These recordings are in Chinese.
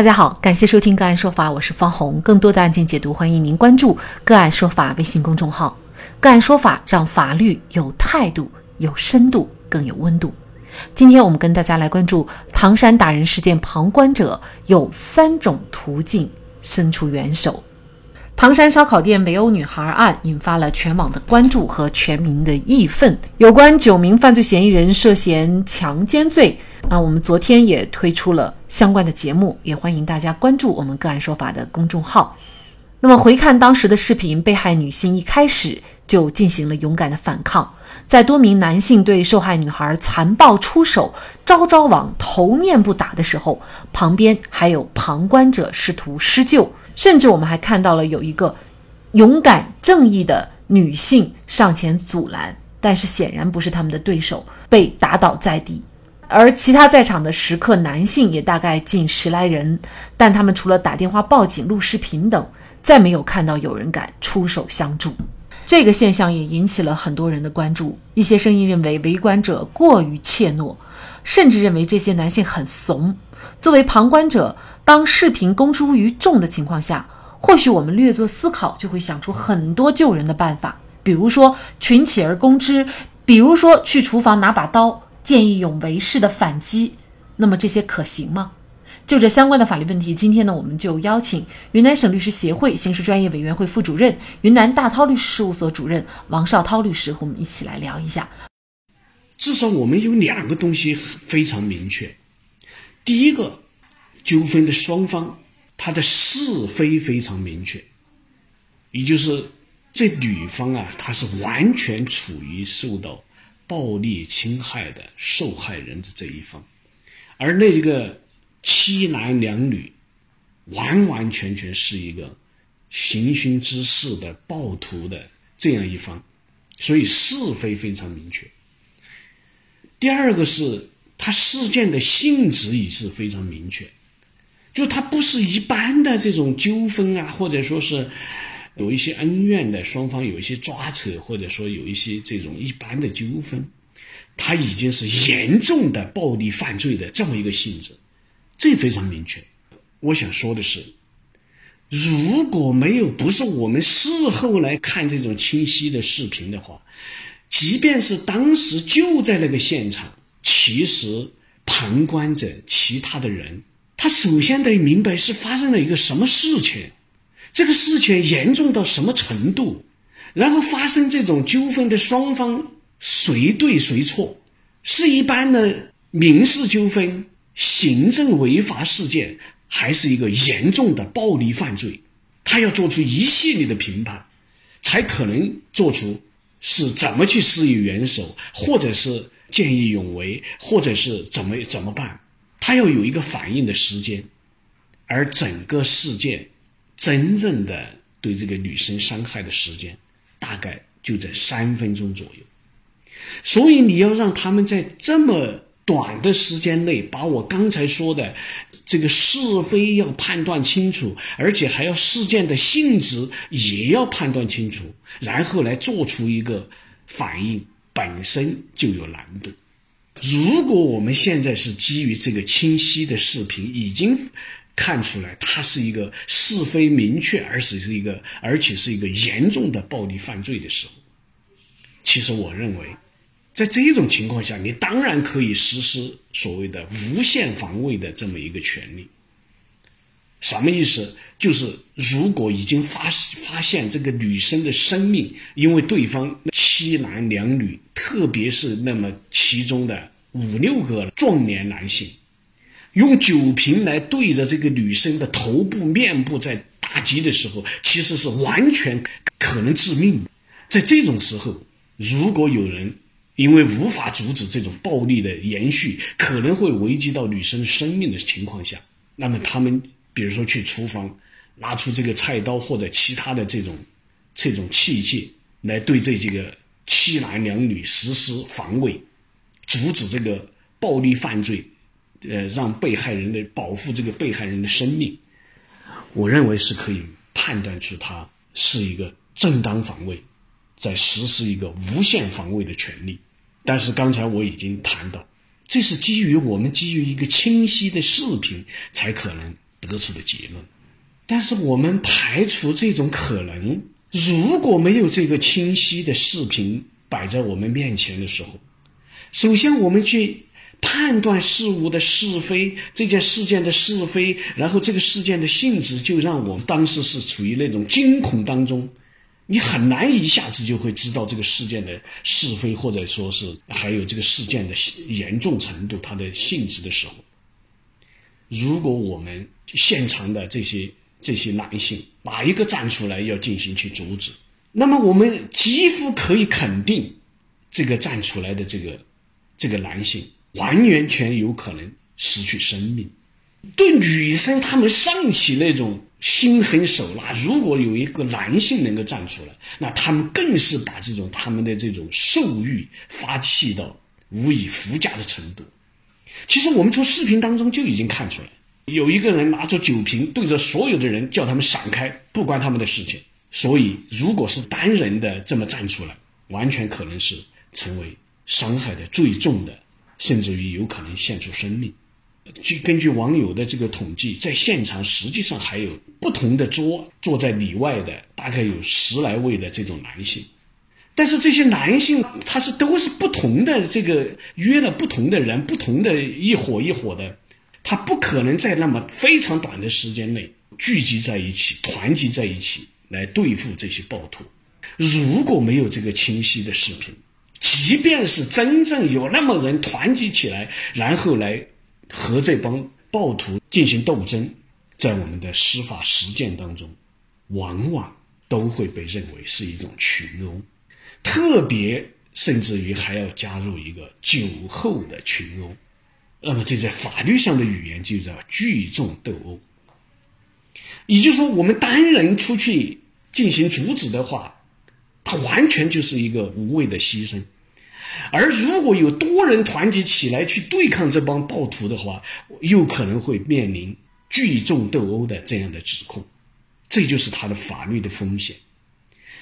大家好，感谢收听个案说法，我是方红。更多的案件解读，欢迎您关注个案说法微信公众号。个案说法让法律有态度、有深度、更有温度。今天我们跟大家来关注唐山打人事件，旁观者有三种途径伸出援手。唐山烧烤店围殴女孩案引发了全网的关注和全民的义愤。有关九名犯罪嫌疑人涉嫌强奸罪。啊，我们昨天也推出了相关的节目，也欢迎大家关注我们个案说法的公众号。那么回看当时的视频，被害女性一开始就进行了勇敢的反抗，在多名男性对受害女孩残暴出手，招招往头面部打的时候，旁边还有旁观者试图施救，甚至我们还看到了有一个勇敢正义的女性上前阻拦，但是显然不是他们的对手，被打倒在地。而其他在场的食客男性也大概近十来人，但他们除了打电话报警、录视频等，再没有看到有人敢出手相助。这个现象也引起了很多人的关注。一些声音认为围观者过于怯懦，甚至认为这些男性很怂。作为旁观者，当视频公诸于众的情况下，或许我们略作思考，就会想出很多救人的办法，比如说群起而攻之，比如说去厨房拿把刀。见义勇为式的反击，那么这些可行吗？就这相关的法律问题，今天呢，我们就邀请云南省律师协会刑事专业委员会副主任、云南大韬律师事务所主任王绍涛律师和我们一起来聊一下。至少我们有两个东西非常明确：第一个，纠纷的双方他的是非非常明确，也就是这女方啊，她是完全处于受到。暴力侵害的受害人的这一方，而那一个七男两女，完完全全是一个行凶之事的暴徒的这样一方，所以是非非常明确。第二个是他事件的性质也是非常明确，就他不是一般的这种纠纷啊，或者说是。有一些恩怨的双方有一些抓扯，或者说有一些这种一般的纠纷，他已经是严重的暴力犯罪的这么一个性质，这非常明确。我想说的是，如果没有不是我们事后来看这种清晰的视频的话，即便是当时就在那个现场，其实旁观者其他的人，他首先得明白是发生了一个什么事情。这个事情严重到什么程度？然后发生这种纠纷的双方谁对谁错？是一般的民事纠纷、行政违法事件，还是一个严重的暴力犯罪？他要做出一系列的评判，才可能做出是怎么去施以援手，或者是见义勇为，或者是怎么怎么办？他要有一个反应的时间，而整个事件。真正的对这个女生伤害的时间，大概就在三分钟左右。所以你要让他们在这么短的时间内，把我刚才说的这个是非要判断清楚，而且还要事件的性质也要判断清楚，然后来做出一个反应，本身就有难度。如果我们现在是基于这个清晰的视频，已经。看出来，它是一个是非明确，而且是一个，而且是一个严重的暴力犯罪的时候。其实，我认为，在这种情况下，你当然可以实施所谓的无限防卫的这么一个权利。什么意思？就是如果已经发发现这个女生的生命，因为对方七男两女，特别是那么其中的五六个壮年男性。用酒瓶来对着这个女生的头部、面部在打击的时候，其实是完全可能致命。在这种时候，如果有人因为无法阻止这种暴力的延续，可能会危及到女生生命的情况下，那么他们比如说去厨房拿出这个菜刀或者其他的这种这种器械来对这几个七男两女实施防卫，阻止这个暴力犯罪。呃，让被害人的保护这个被害人的生命，我认为是可以判断出他是一个正当防卫，在实施一个无限防卫的权利。但是刚才我已经谈到，这是基于我们基于一个清晰的视频才可能得出的结论。但是我们排除这种可能，如果没有这个清晰的视频摆在我们面前的时候，首先我们去判断事物的是非，这件事件的是非，然后这个事件的性质，就让我们当时是处于那种惊恐当中。你很难一下子就会知道这个事件的是非，或者说是还有这个事件的严重程度、它的性质的时候，如果我们现场的这些这些男性哪一个站出来要进行去阻止，那么我们几乎可以肯定，这个站出来的这个这个男性完完全有可能失去生命。对女生，他们尚起那种。心狠手辣，如果有一个男性能够站出来，那他们更是把这种他们的这种兽欲发气到无以复加的程度。其实我们从视频当中就已经看出来，有一个人拿着酒瓶对着所有的人叫他们闪开，不关他们的事情。所以，如果是单人的这么站出来，完全可能是成为伤害的最重的，甚至于有可能献出生命。据根据网友的这个统计，在现场实际上还有不同的桌坐在里外的，大概有十来位的这种男性。但是这些男性他是都是不同的，这个约了不同的人，不同的一伙一伙的，他不可能在那么非常短的时间内聚集在一起，团结在一起来对付这些暴徒。如果没有这个清晰的视频，即便是真正有那么人团结起来，然后来。和这帮暴徒进行斗争，在我们的司法实践当中，往往都会被认为是一种群殴，特别甚至于还要加入一个酒后的群殴，那么这在法律上的语言就叫聚众斗殴。也就是说，我们单人出去进行阻止的话，它完全就是一个无谓的牺牲。而如果有多人团结起来去对抗这帮暴徒的话，又可能会面临聚众斗殴的这样的指控，这就是他的法律的风险。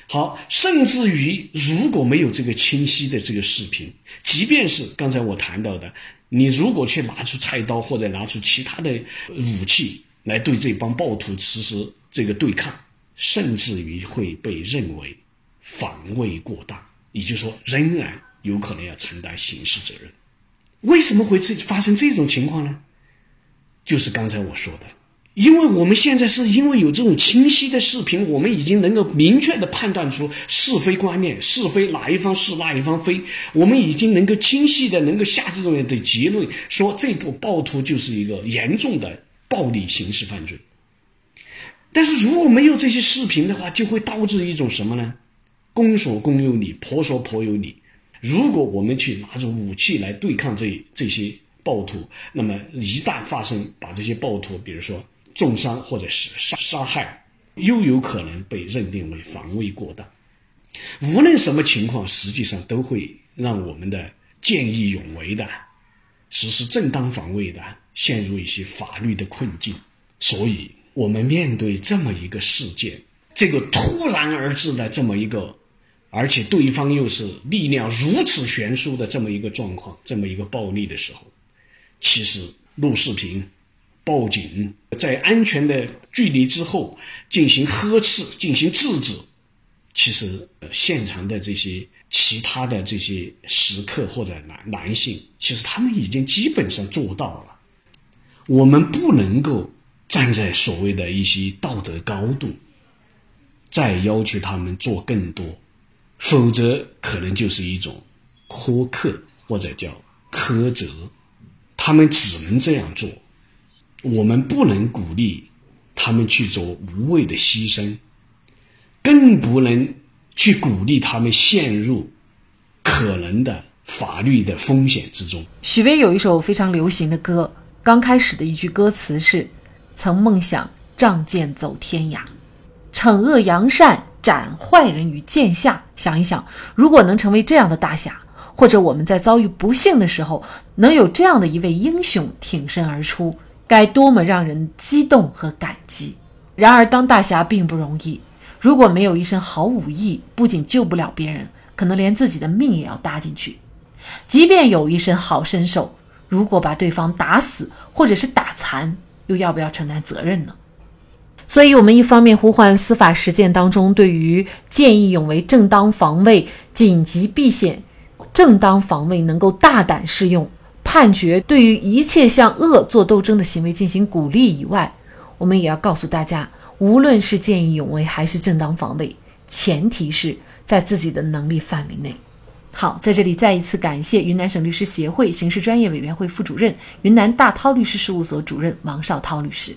好，甚至于如果没有这个清晰的这个视频，即便是刚才我谈到的，你如果去拿出菜刀或者拿出其他的武器来对这帮暴徒实施这个对抗，甚至于会被认为防卫过当，也就是说仍然。有可能要承担刑事责任，为什么会这发生这种情况呢？就是刚才我说的，因为我们现在是因为有这种清晰的视频，我们已经能够明确的判断出是非观念，是非哪一方是哪一方非，我们已经能够清晰的能够下这种的结论，说这部暴徒就是一个严重的暴力刑事犯罪。但是如果没有这些视频的话，就会导致一种什么呢？公说公有理，婆说婆有理。如果我们去拿着武器来对抗这这些暴徒，那么一旦发生把这些暴徒，比如说重伤或者是杀杀害，又有可能被认定为防卫过当。无论什么情况，实际上都会让我们的见义勇为的、实施正当防卫的陷入一些法律的困境。所以，我们面对这么一个事件，这个突然而至的这么一个。而且对方又是力量如此悬殊的这么一个状况，这么一个暴力的时候，其实录视频、报警，在安全的距离之后进行呵斥、进行制止，其实现场的这些其他的这些食客或者男男性，其实他们已经基本上做到了。我们不能够站在所谓的一些道德高度，再要求他们做更多。否则，可能就是一种苛刻或者叫苛责，他们只能这样做。我们不能鼓励他们去做无谓的牺牲，更不能去鼓励他们陷入可能的法律的风险之中。许巍有一首非常流行的歌，刚开始的一句歌词是：“曾梦想仗剑走天涯，惩恶扬善。”斩坏人于剑下。想一想，如果能成为这样的大侠，或者我们在遭遇不幸的时候，能有这样的一位英雄挺身而出，该多么让人激动和感激！然而，当大侠并不容易。如果没有一身好武艺，不仅救不了别人，可能连自己的命也要搭进去。即便有一身好身手，如果把对方打死或者是打残，又要不要承担责任呢？所以，我们一方面呼唤司法实践当中对于见义勇为、正当防卫、紧急避险、正当防卫能够大胆适用，判决对于一切向恶做斗争的行为进行鼓励以外，我们也要告诉大家，无论是见义勇为还是正当防卫，前提是在自己的能力范围内。好，在这里再一次感谢云南省律师协会刑事专业委员会副主任、云南大韬律师事务所主任王绍涛律师。